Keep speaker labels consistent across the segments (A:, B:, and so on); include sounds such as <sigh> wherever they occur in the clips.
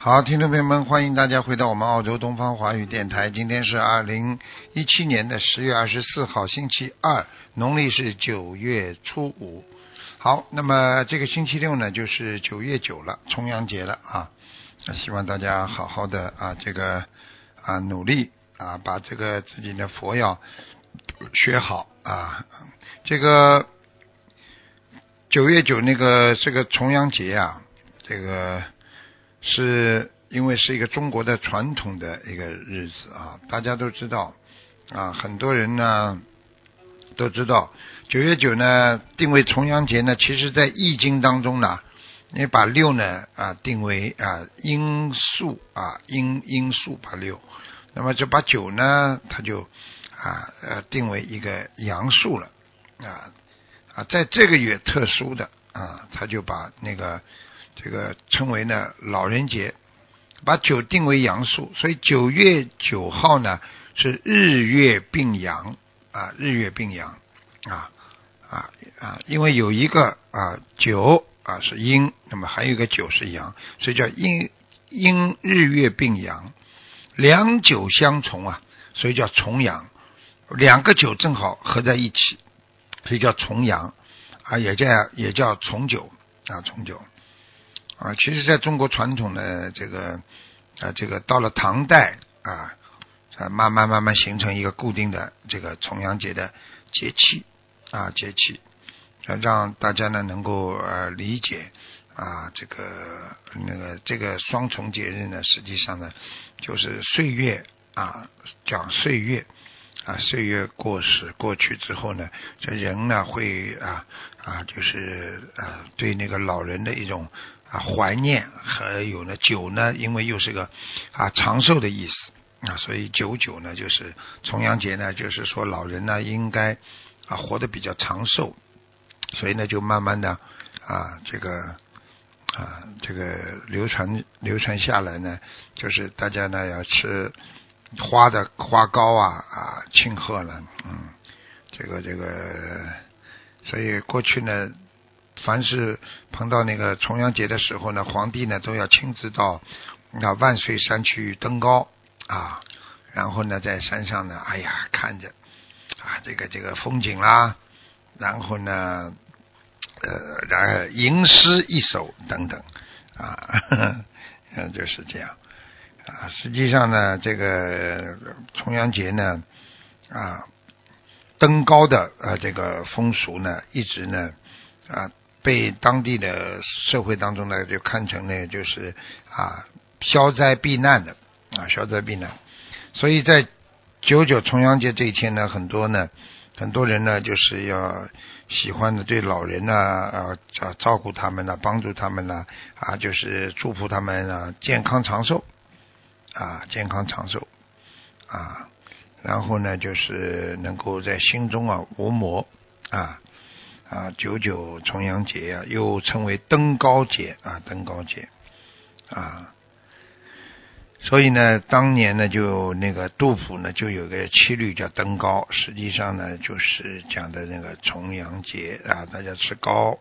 A: 好，听众朋友们，欢迎大家回到我们澳洲东方华语电台。今天是二零一七年的十月二十四号，星期二，农历是九月初五。好，那么这个星期六呢，就是九月九了，重阳节了啊。那希望大家好好的啊，这个啊努力啊，把这个自己的佛要学好啊。这个九月九那个这个重阳节啊，这个。是因为是一个中国的传统的一个日子啊，大家都知道啊，很多人呢都知道九月九呢定为重阳节呢，其实在易经当中呢，你把六呢啊定为啊阴数啊阴阴数把六，那么就把九呢，它就啊呃定为一个阳数了啊啊在这个月特殊的啊，他就把那个。这个称为呢老人节，把九定为阳数，所以九月九号呢是日月并阳啊，日月并阳啊啊啊，因为有一个啊九啊是阴，那么还有一个九是阳，所以叫阴阴日月并阳，两九相重啊，所以叫重阳，两个九正好合在一起，所以叫重阳啊，也叫也叫重九啊，重九。啊，其实在中国传统的这个啊，这个到了唐代啊，啊，慢慢慢慢形成一个固定的这个重阳节的节气啊，节气，让大家呢能够呃理解啊，这个那个这个双重节日呢，实际上呢就是岁月啊，讲岁月啊，岁月过时过去之后呢，这人呢会啊啊，就是啊，对那个老人的一种。啊，怀念还有呢，九呢，因为又是个啊长寿的意思啊，所以九九呢，就是重阳节呢，就是说老人呢应该啊活得比较长寿，所以呢就慢慢的啊这个啊这个流传流传下来呢，就是大家呢要吃花的花糕啊啊庆贺了，嗯，这个这个，所以过去呢。凡是碰到那个重阳节的时候呢，皇帝呢都要亲自到那万岁山去登高啊，然后呢在山上呢，哎呀看着啊这个这个风景啦，然后呢呃然后吟诗一首等等啊，嗯 <laughs> 就是这样啊。实际上呢，这个重阳节呢啊登高的呃这个风俗呢，一直呢啊。被当地的社会当中呢，就看成呢，就是啊消灾避难的啊消灾避难，所以在九九重阳节这一天呢，很多呢很多人呢就是要喜欢的对老人呢啊照照顾他们呢，帮助他们呢啊就是祝福他们啊健康长寿啊健康长寿啊，然后呢就是能够在心中啊无魔啊。啊，九九重阳节呀，又称为登高节啊，登高节啊。所以呢，当年呢，就那个杜甫呢，就有个七律叫登高，实际上呢，就是讲的那个重阳节啊，大家吃糕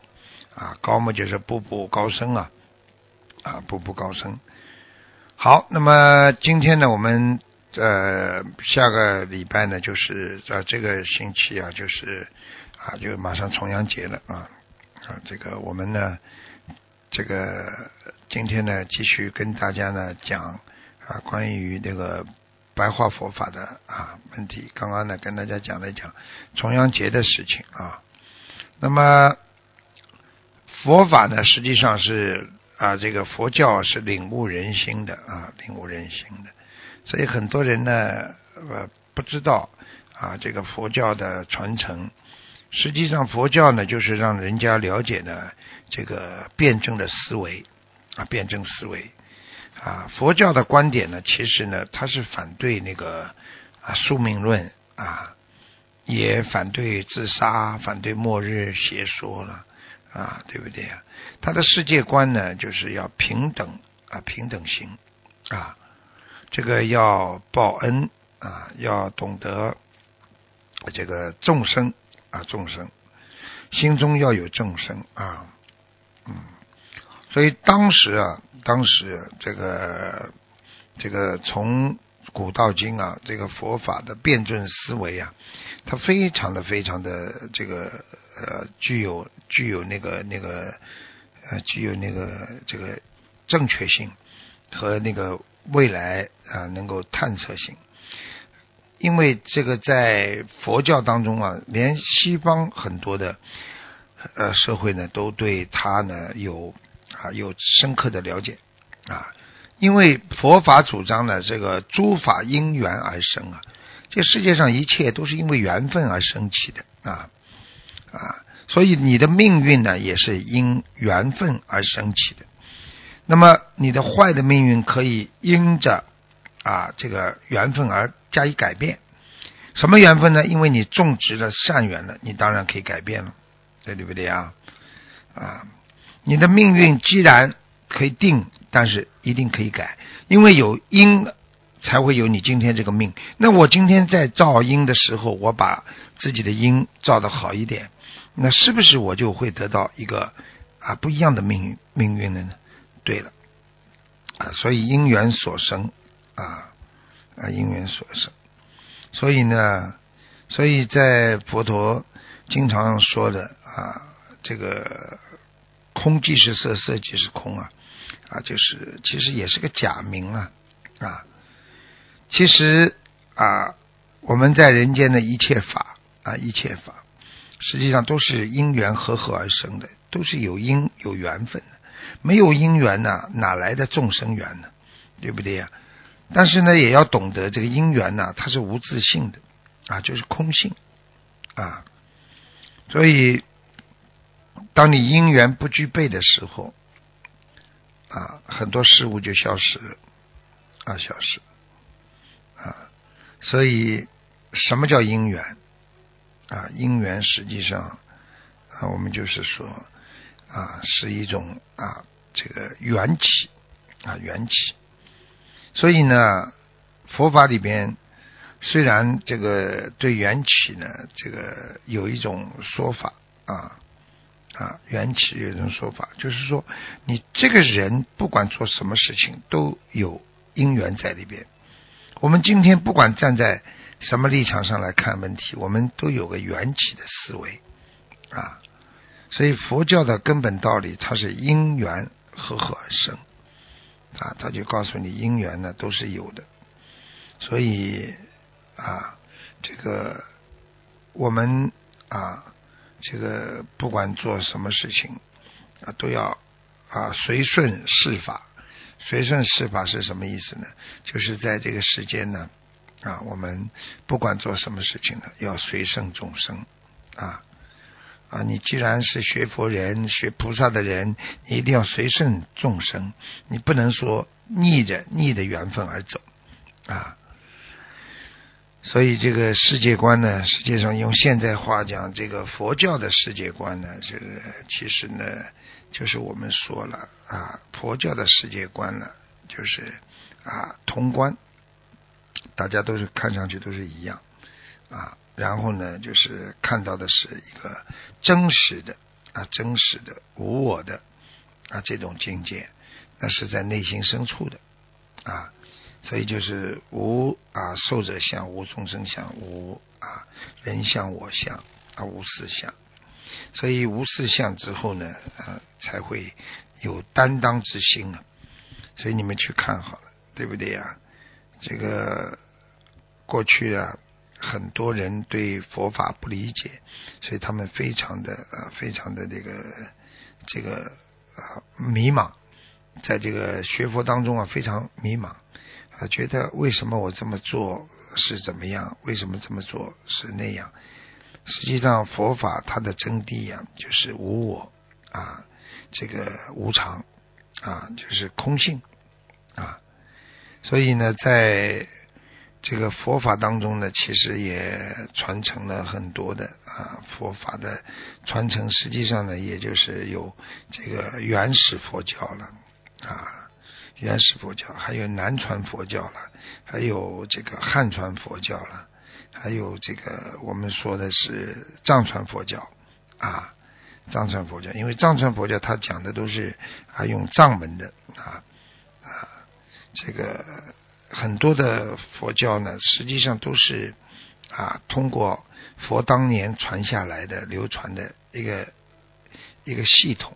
A: 啊，高嘛就是步步高升啊，啊，步步高升。好，那么今天呢，我们呃下个礼拜呢，就是在这个星期啊，就是。啊，就马上重阳节了啊！啊，这个我们呢，这个今天呢，继续跟大家呢讲啊，关于这个白话佛法的啊问题。刚刚呢，跟大家讲了讲重阳节的事情啊。那么佛法呢，实际上是啊，这个佛教是领悟人心的啊，领悟人心的。所以很多人呢，呃，不知道啊，这个佛教的传承。实际上佛教呢，就是让人家了解呢这个辩证的思维啊，辩证思维啊。佛教的观点呢，其实呢，它是反对那个啊宿命论啊，也反对自杀，反对末日邪说了啊，对不对啊？他的世界观呢，就是要平等啊，平等心啊，这个要报恩啊，要懂得这个众生啊，众生心中要有众生啊，嗯，所以当时啊，当时这个这个从古到今啊，这个佛法的辩证思维啊，它非常的非常的这个呃，具有具有那个那个呃，具有那个这个正确性和那个未来啊，能够探测性。因为这个在佛教当中啊，连西方很多的呃社会呢，都对他呢有啊有深刻的了解啊。因为佛法主张呢，这个诸法因缘而生啊，这世界上一切都是因为缘分而升起的啊啊，所以你的命运呢，也是因缘分而升起的。那么你的坏的命运可以因着啊这个缘分而加以改变。什么缘分呢？因为你种植了善缘了，你当然可以改变了，对对不对啊？啊，你的命运既然可以定。但是一定可以改，因为有因才会有你今天这个命。那我今天在造因的时候，我把自己的因造的好一点，那是不是我就会得到一个啊不一样的命运命运了呢？对了，啊，所以因缘所生啊啊因缘所生，所以呢，所以在佛陀经常说的啊，这个空即是色，色即是空啊。啊，就是其实也是个假名啊，啊，其实啊，我们在人间的一切法啊，一切法，实际上都是因缘和合而生的，都是有因有缘分的。没有因缘呢，哪来的众生缘呢？对不对呀？但是呢，也要懂得这个因缘呢，它是无自性的啊，就是空性啊。所以，当你因缘不具备的时候。啊，很多事物就消失了，啊，消失，啊，所以什么叫因缘？啊，因缘实际上啊，我们就是说啊，是一种啊，这个缘起啊，缘起。所以呢，佛法里边虽然这个对缘起呢，这个有一种说法啊。啊，缘起有一种说法，就是说，你这个人不管做什么事情，都有因缘在里边。我们今天不管站在什么立场上来看问题，我们都有个缘起的思维啊。所以佛教的根本道理，它是因缘和合而生啊，他就告诉你因缘呢都是有的。所以啊，这个我们啊。这个不管做什么事情啊，都要啊随顺事法。随顺事法是什么意思呢？就是在这个时间呢啊，我们不管做什么事情呢，要随顺众生啊啊！你既然是学佛人、学菩萨的人，你一定要随顺众生，你不能说逆着逆的缘分而走啊。所以这个世界观呢，实际上用现在话讲，这个佛教的世界观呢，这个其实呢，就是我们说了啊，佛教的世界观呢，就是啊同观，大家都是看上去都是一样啊，然后呢，就是看到的是一个真实的啊真实的无我的啊这种境界，那是在内心深处的啊。所以就是无啊受者相，无众生相，无啊人相我相啊无四相。所以无四相之后呢，啊才会有担当之心啊。所以你们去看好了，对不对呀？这个过去啊，很多人对佛法不理解，所以他们非常的啊非常的这个这个啊迷茫，在这个学佛当中啊非常迷茫。啊觉得为什么我这么做是怎么样？为什么这么做是那样？实际上佛法它的真谛呀，就是无我啊，这个无常啊，就是空性啊。所以呢，在这个佛法当中呢，其实也传承了很多的啊，佛法的传承，实际上呢，也就是有这个原始佛教了啊，原始佛教，还有南传佛教了，还有这个汉传佛教了，还有这个我们说的是藏传佛教啊，藏传佛教，因为藏传佛教它讲的都是啊用藏文的啊啊这个。很多的佛教呢，实际上都是啊，通过佛当年传下来的、流传的一个一个系统，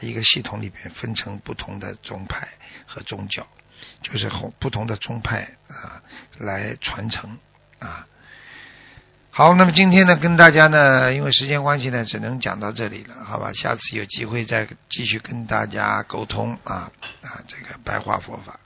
A: 一个系统里边分成不同的宗派和宗教，就是不同的宗派啊来传承啊。好，那么今天呢，跟大家呢，因为时间关系呢，只能讲到这里了，好吧？下次有机会再继续跟大家沟通啊啊，这个白话佛法。